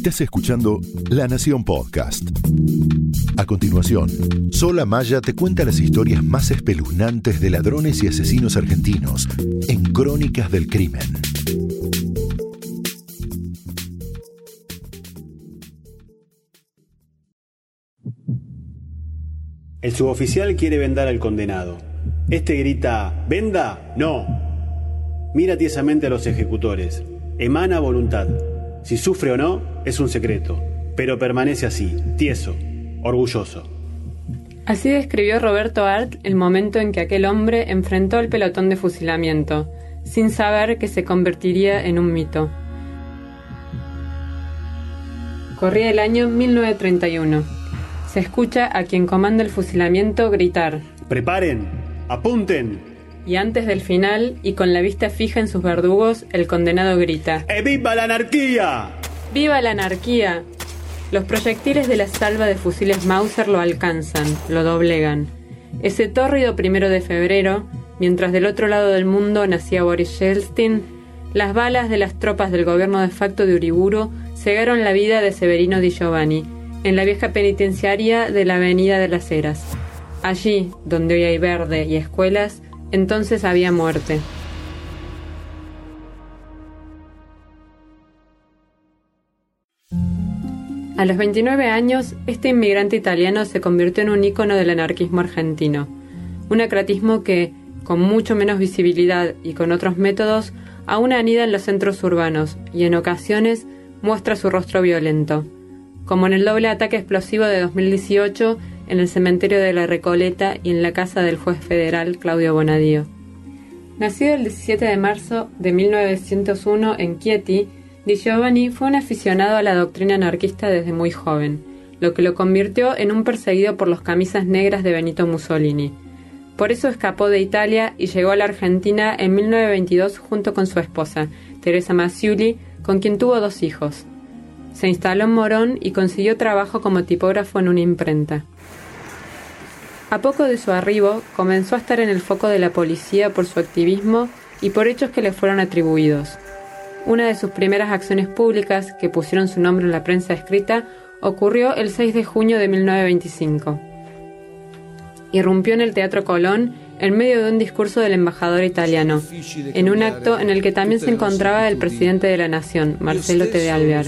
Estás escuchando La Nación Podcast. A continuación, Sola Maya te cuenta las historias más espeluznantes de ladrones y asesinos argentinos en Crónicas del Crimen. El suboficial quiere vendar al condenado. Este grita, ¿venda? No. Mira tiesamente a los ejecutores. Emana voluntad. Si sufre o no, es un secreto, pero permanece así, tieso, orgulloso. Así describió Roberto Art el momento en que aquel hombre enfrentó el pelotón de fusilamiento, sin saber que se convertiría en un mito. Corría el año 1931. Se escucha a quien comanda el fusilamiento gritar. Preparen, apunten. Y antes del final, y con la vista fija en sus verdugos, el condenado grita. ¡Eh, ¡Viva la anarquía! ¡Viva la anarquía! Los proyectiles de la salva de fusiles Mauser lo alcanzan, lo doblegan. Ese tórrido primero de febrero, mientras del otro lado del mundo nacía Boris Yeltsin, las balas de las tropas del gobierno de facto de Uriburu cegaron la vida de Severino Di Giovanni, en la vieja penitenciaria de la Avenida de las Heras. Allí, donde hoy hay verde y escuelas, entonces había muerte. A los 29 años, este inmigrante italiano se convirtió en un ícono del anarquismo argentino, un acratismo que, con mucho menos visibilidad y con otros métodos, aún anida en los centros urbanos y en ocasiones muestra su rostro violento, como en el doble ataque explosivo de 2018 en el cementerio de la Recoleta y en la casa del juez federal Claudio Bonadío. Nacido el 17 de marzo de 1901 en Chieti, Di Giovanni fue un aficionado a la doctrina anarquista desde muy joven, lo que lo convirtió en un perseguido por los camisas negras de Benito Mussolini. Por eso escapó de Italia y llegó a la Argentina en 1922 junto con su esposa, Teresa Massiuli, con quien tuvo dos hijos. Se instaló en Morón y consiguió trabajo como tipógrafo en una imprenta. A poco de su arribo, comenzó a estar en el foco de la policía por su activismo y por hechos que le fueron atribuidos. Una de sus primeras acciones públicas, que pusieron su nombre en la prensa escrita, ocurrió el 6 de junio de 1925. Irrumpió en el Teatro Colón en medio de un discurso del embajador italiano, en un acto en el que también se encontraba el presidente de la Nación, Marcelo T. de Alvear.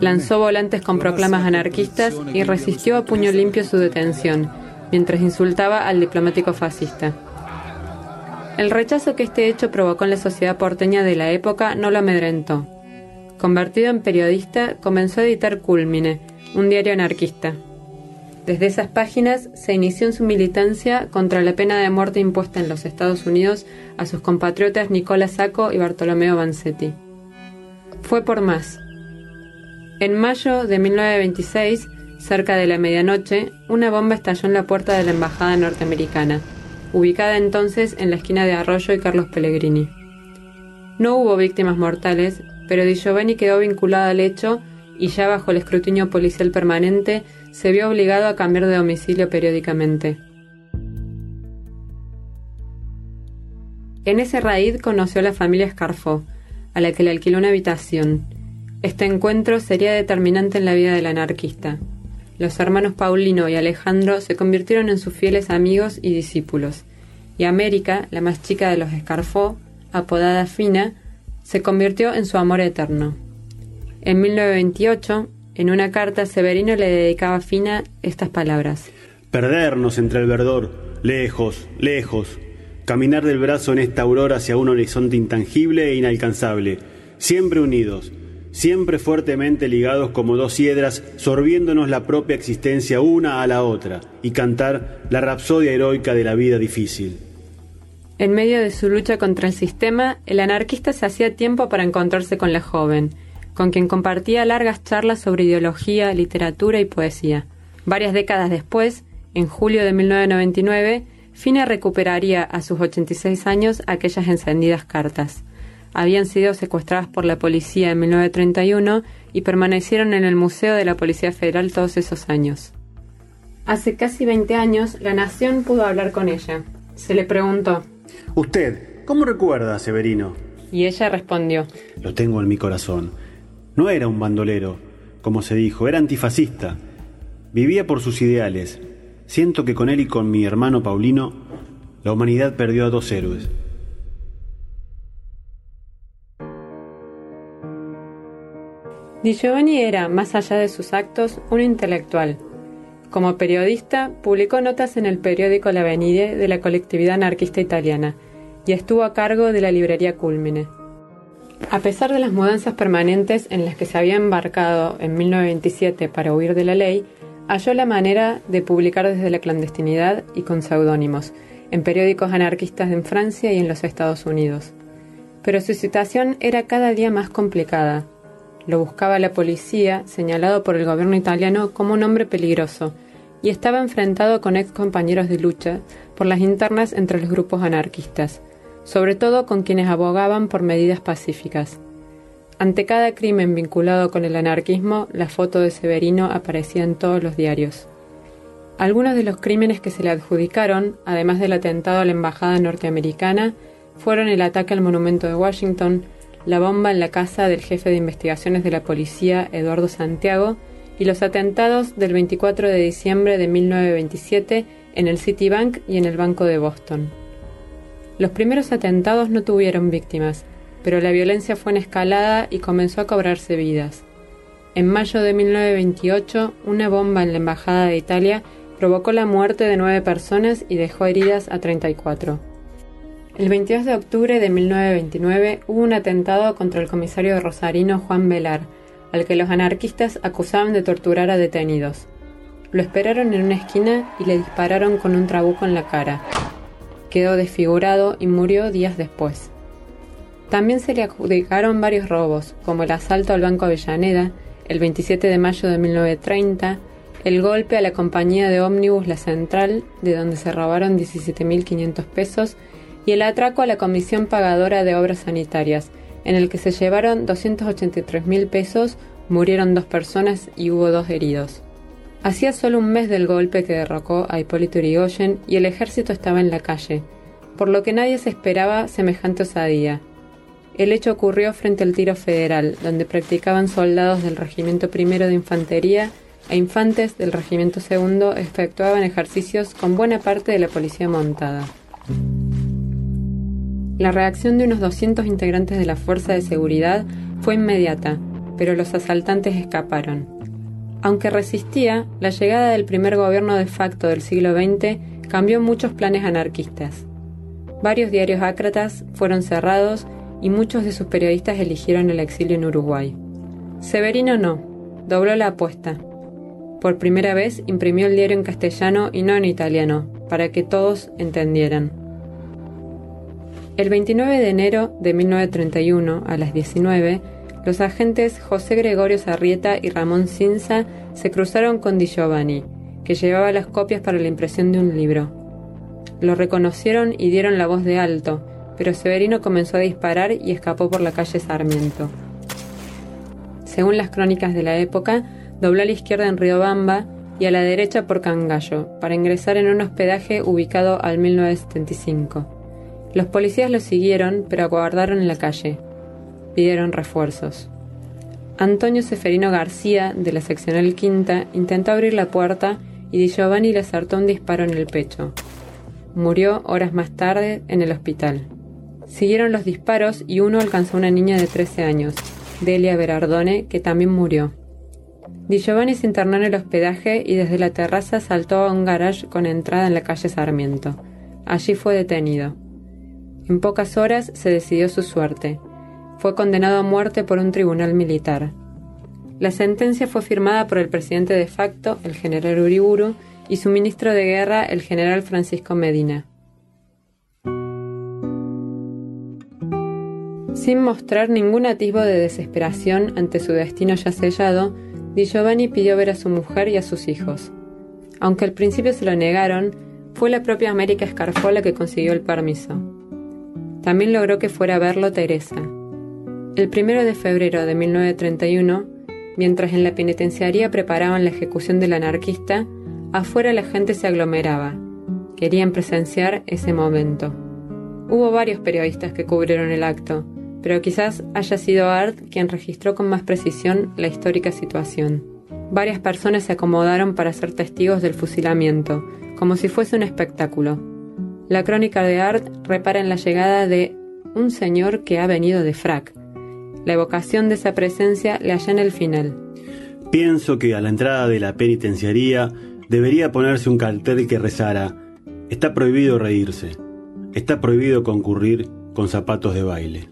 Lanzó volantes con proclamas anarquistas y resistió a puño limpio su detención mientras insultaba al diplomático fascista. El rechazo que este hecho provocó en la sociedad porteña de la época no lo amedrentó. Convertido en periodista, comenzó a editar Culmine, un diario anarquista. Desde esas páginas se inició en su militancia contra la pena de muerte impuesta en los Estados Unidos a sus compatriotas Nicola Sacco y Bartolomeo Vanzetti. Fue por más. En mayo de 1926 Cerca de la medianoche, una bomba estalló en la puerta de la embajada norteamericana, ubicada entonces en la esquina de Arroyo y Carlos Pellegrini. No hubo víctimas mortales, pero Di Giovanni quedó vinculado al hecho y ya bajo el escrutinio policial permanente se vio obligado a cambiar de domicilio periódicamente. En ese raíz conoció a la familia Scarfo, a la que le alquiló una habitación. Este encuentro sería determinante en la vida del anarquista. Los hermanos Paulino y Alejandro se convirtieron en sus fieles amigos y discípulos, y América, la más chica de los Escarfó, apodada Fina, se convirtió en su amor eterno. En 1928, en una carta, Severino le dedicaba a Fina estas palabras. Perdernos entre el verdor, lejos, lejos, caminar del brazo en esta aurora hacia un horizonte intangible e inalcanzable, siempre unidos, siempre fuertemente ligados como dos hiedras, sorbiéndonos la propia existencia una a la otra, y cantar la rapsodia heroica de la vida difícil. En medio de su lucha contra el sistema, el anarquista se hacía tiempo para encontrarse con la joven, con quien compartía largas charlas sobre ideología, literatura y poesía. Varias décadas después, en julio de 1999, Fina recuperaría a sus 86 años aquellas encendidas cartas habían sido secuestradas por la policía en 1931 y permanecieron en el Museo de la Policía Federal todos esos años. Hace casi 20 años, la Nación pudo hablar con ella. Se le preguntó, ¿Usted cómo recuerda a Severino? Y ella respondió, Lo tengo en mi corazón. No era un bandolero, como se dijo, era antifascista. Vivía por sus ideales. Siento que con él y con mi hermano Paulino, la humanidad perdió a dos héroes. Di Giovanni era, más allá de sus actos, un intelectual. Como periodista, publicó notas en el periódico La Venide de la colectividad anarquista italiana y estuvo a cargo de la librería Culmine. A pesar de las mudanzas permanentes en las que se había embarcado en 1927 para huir de la ley, halló la manera de publicar desde la clandestinidad y con seudónimos, en periódicos anarquistas en Francia y en los Estados Unidos. Pero su situación era cada día más complicada. Lo buscaba la policía, señalado por el gobierno italiano como un hombre peligroso, y estaba enfrentado con ex compañeros de lucha por las internas entre los grupos anarquistas, sobre todo con quienes abogaban por medidas pacíficas. Ante cada crimen vinculado con el anarquismo, la foto de Severino aparecía en todos los diarios. Algunos de los crímenes que se le adjudicaron, además del atentado a la embajada norteamericana, fueron el ataque al monumento de Washington, la bomba en la casa del jefe de investigaciones de la policía, Eduardo Santiago, y los atentados del 24 de diciembre de 1927 en el Citibank y en el Banco de Boston. Los primeros atentados no tuvieron víctimas, pero la violencia fue en escalada y comenzó a cobrarse vidas. En mayo de 1928, una bomba en la Embajada de Italia provocó la muerte de nueve personas y dejó heridas a 34. El 22 de octubre de 1929 hubo un atentado contra el comisario rosarino Juan Velar, al que los anarquistas acusaban de torturar a detenidos. Lo esperaron en una esquina y le dispararon con un trabuco en la cara. Quedó desfigurado y murió días después. También se le adjudicaron varios robos, como el asalto al Banco Avellaneda, el 27 de mayo de 1930, el golpe a la compañía de ómnibus La Central, de donde se robaron 17.500 pesos, y el atraco a la Comisión Pagadora de Obras Sanitarias, en el que se llevaron 283 mil pesos, murieron dos personas y hubo dos heridos. Hacía solo un mes del golpe que derrocó a Hipólito Yrigoyen y el ejército estaba en la calle, por lo que nadie se esperaba semejante osadía. El hecho ocurrió frente al tiro federal, donde practicaban soldados del Regimiento I de Infantería e infantes del Regimiento II efectuaban ejercicios con buena parte de la policía montada. La reacción de unos 200 integrantes de la fuerza de seguridad fue inmediata, pero los asaltantes escaparon. Aunque resistía, la llegada del primer gobierno de facto del siglo XX cambió muchos planes anarquistas. Varios diarios ácratas fueron cerrados y muchos de sus periodistas eligieron el exilio en Uruguay. Severino no, dobló la apuesta. Por primera vez imprimió el diario en castellano y no en italiano, para que todos entendieran. El 29 de enero de 1931, a las 19, los agentes José Gregorio Sarrieta y Ramón Cinza se cruzaron con Di Giovanni, que llevaba las copias para la impresión de un libro. Lo reconocieron y dieron la voz de alto, pero Severino comenzó a disparar y escapó por la calle Sarmiento. Según las crónicas de la época, dobló a la izquierda en Riobamba y a la derecha por Cangallo, para ingresar en un hospedaje ubicado al 1975. Los policías lo siguieron, pero aguardaron en la calle. Pidieron refuerzos. Antonio Seferino García, de la seccional quinta, intentó abrir la puerta y Di Giovanni le acertó un disparo en el pecho. Murió horas más tarde en el hospital. Siguieron los disparos y uno alcanzó a una niña de 13 años, Delia Berardone, que también murió. Di Giovanni se internó en el hospedaje y desde la terraza saltó a un garage con entrada en la calle Sarmiento. Allí fue detenido. En pocas horas se decidió su suerte. Fue condenado a muerte por un tribunal militar. La sentencia fue firmada por el presidente de facto, el general Uriburu, y su ministro de guerra, el general Francisco Medina. Sin mostrar ningún atisbo de desesperación ante su destino ya sellado, Di Giovanni pidió ver a su mujer y a sus hijos. Aunque al principio se lo negaron, fue la propia América Escarfola que consiguió el permiso. También logró que fuera a verlo Teresa. El primero de febrero de 1931, mientras en la penitenciaría preparaban la ejecución del anarquista, afuera la gente se aglomeraba. Querían presenciar ese momento. Hubo varios periodistas que cubrieron el acto, pero quizás haya sido Art quien registró con más precisión la histórica situación. Varias personas se acomodaron para ser testigos del fusilamiento, como si fuese un espectáculo. La crónica de Art repara en la llegada de un señor que ha venido de frac. La evocación de esa presencia le halla en el final. Pienso que a la entrada de la penitenciaría debería ponerse un cartel que rezara, está prohibido reírse, está prohibido concurrir con zapatos de baile.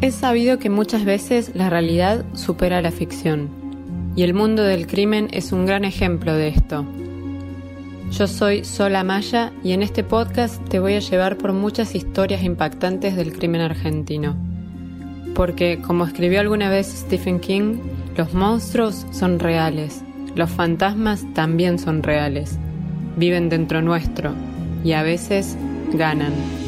Es sabido que muchas veces la realidad supera la ficción, y el mundo del crimen es un gran ejemplo de esto. Yo soy Sola Maya y en este podcast te voy a llevar por muchas historias impactantes del crimen argentino. Porque, como escribió alguna vez Stephen King, los monstruos son reales, los fantasmas también son reales, viven dentro nuestro y a veces ganan.